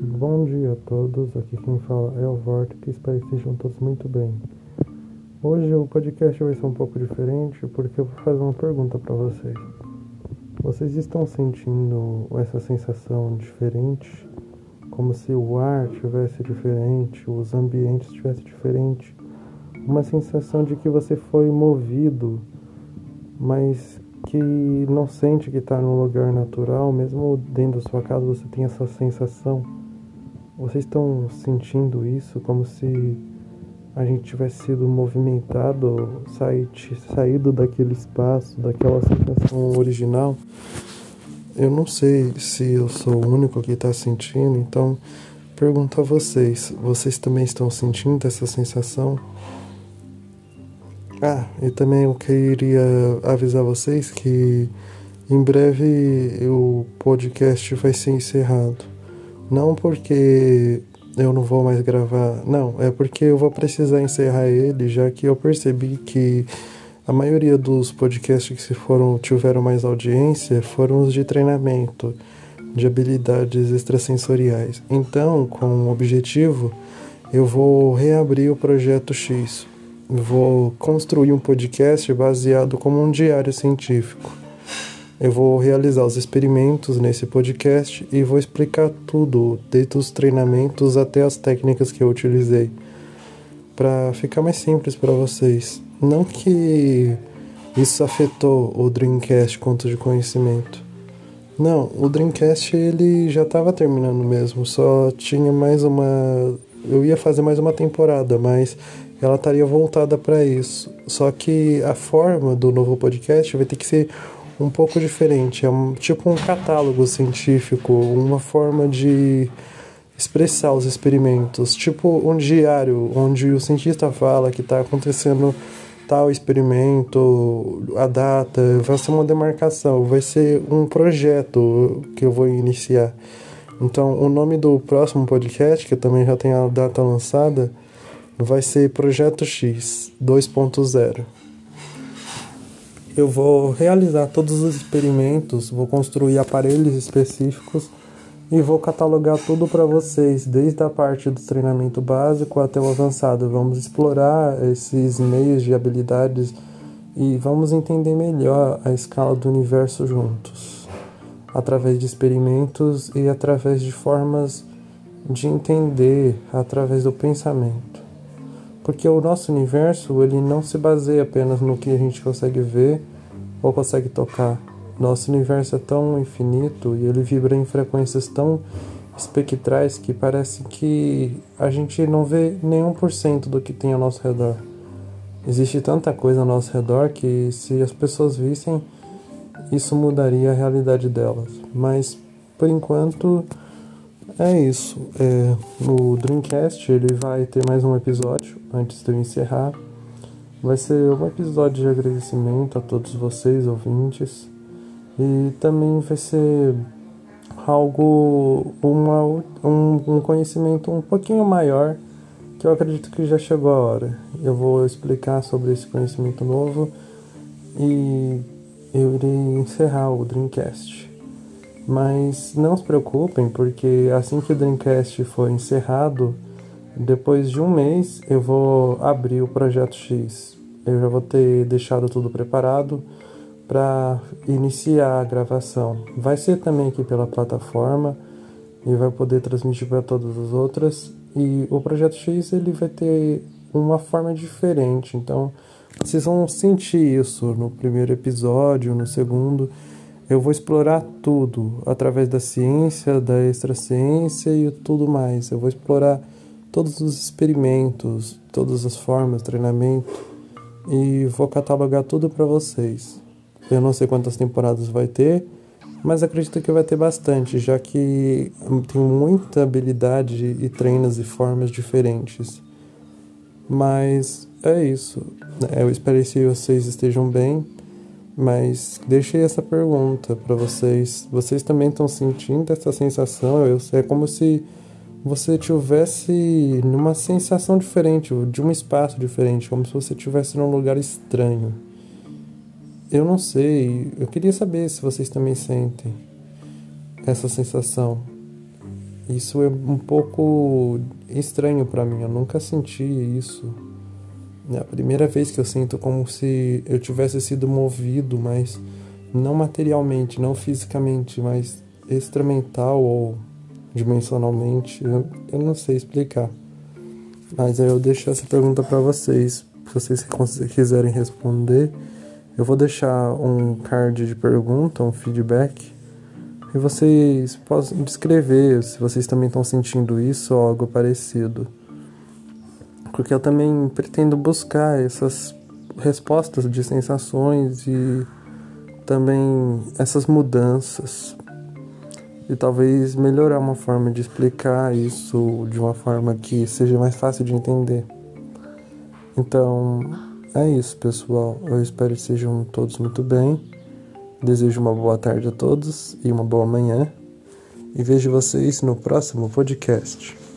Bom dia a todos, aqui quem fala é o Vortex, espero que estejam todos muito bem. Hoje o podcast vai ser um pouco diferente porque eu vou fazer uma pergunta para vocês. Vocês estão sentindo essa sensação diferente? Como se o ar tivesse diferente, os ambientes tivessem diferente? Uma sensação de que você foi movido, mas que não sente que está num lugar natural, mesmo dentro da sua casa você tem essa sensação. Vocês estão sentindo isso como se a gente tivesse sido movimentado, saído daquele espaço, daquela sensação original? Eu não sei se eu sou o único que está sentindo, então pergunto a vocês: vocês também estão sentindo essa sensação? Ah, e também eu queria avisar vocês que em breve o podcast vai ser encerrado. Não porque eu não vou mais gravar, não, é porque eu vou precisar encerrar ele, já que eu percebi que a maioria dos podcasts que se foram tiveram mais audiência foram os de treinamento de habilidades extrasensoriais. Então, com o objetivo, eu vou reabrir o projeto X vou construir um podcast baseado como um diário científico. Eu vou realizar os experimentos nesse podcast e vou explicar tudo, desde os treinamentos até as técnicas que eu utilizei, para ficar mais simples para vocês. Não que isso afetou o Dreamcast Conto de Conhecimento. Não, o Dreamcast ele já estava terminando mesmo, só tinha mais uma. Eu ia fazer mais uma temporada, mas ela estaria voltada para isso. Só que a forma do novo podcast vai ter que ser um pouco diferente. É um, tipo um catálogo científico, uma forma de expressar os experimentos, tipo um diário onde o cientista fala que está acontecendo tal experimento, a data, vai ser uma demarcação, vai ser um projeto que eu vou iniciar. Então, o nome do próximo podcast, que também já tem a data lançada, vai ser Projeto X 2.0. Eu vou realizar todos os experimentos, vou construir aparelhos específicos e vou catalogar tudo para vocês, desde a parte do treinamento básico até o avançado. Vamos explorar esses meios de habilidades e vamos entender melhor a escala do universo juntos, através de experimentos e através de formas de entender através do pensamento porque o nosso universo ele não se baseia apenas no que a gente consegue ver ou consegue tocar. Nosso universo é tão infinito e ele vibra em frequências tão espectrais que parece que a gente não vê nenhum por cento do que tem ao nosso redor. Existe tanta coisa ao nosso redor que se as pessoas vissem, isso mudaria a realidade delas. Mas por enquanto é isso. É, no Dreamcast ele vai ter mais um episódio antes de eu encerrar. Vai ser um episódio de agradecimento a todos vocês, ouvintes. E também vai ser algo, uma, um, um conhecimento um pouquinho maior que eu acredito que já chegou a hora. Eu vou explicar sobre esse conhecimento novo e eu irei encerrar o Dreamcast. Mas não se preocupem, porque assim que o Dreamcast for encerrado, depois de um mês eu vou abrir o projeto X. Eu já vou ter deixado tudo preparado para iniciar a gravação. Vai ser também aqui pela plataforma e vai poder transmitir para todas as outras. E o projeto X ele vai ter uma forma diferente, então vocês vão sentir isso no primeiro episódio, no segundo. Eu vou explorar tudo através da ciência, da extraciência e tudo mais. Eu vou explorar todos os experimentos, todas as formas, treinamento e vou catalogar tudo para vocês. Eu não sei quantas temporadas vai ter, mas acredito que vai ter bastante, já que tem muita habilidade e treinos e formas diferentes. Mas é isso. Eu espero que vocês estejam bem. Mas deixei essa pergunta para vocês. Vocês também estão sentindo essa sensação? Eu, é como se você tivesse numa sensação diferente, de um espaço diferente, como se você estivesse num lugar estranho. Eu não sei, eu queria saber se vocês também sentem essa sensação. Isso é um pouco estranho para mim, eu nunca senti isso. É a primeira vez que eu sinto como se eu tivesse sido movido, mas não materialmente, não fisicamente, mas extramental ou dimensionalmente. Eu, eu não sei explicar. Mas aí eu deixo essa pergunta para vocês. Se vocês quiserem responder, eu vou deixar um card de pergunta, um feedback e vocês possam descrever se vocês também estão sentindo isso ou algo parecido. Porque eu também pretendo buscar essas respostas de sensações e também essas mudanças. E talvez melhorar uma forma de explicar isso de uma forma que seja mais fácil de entender. Então, é isso, pessoal. Eu espero que sejam todos muito bem. Desejo uma boa tarde a todos e uma boa manhã. E vejo vocês no próximo podcast.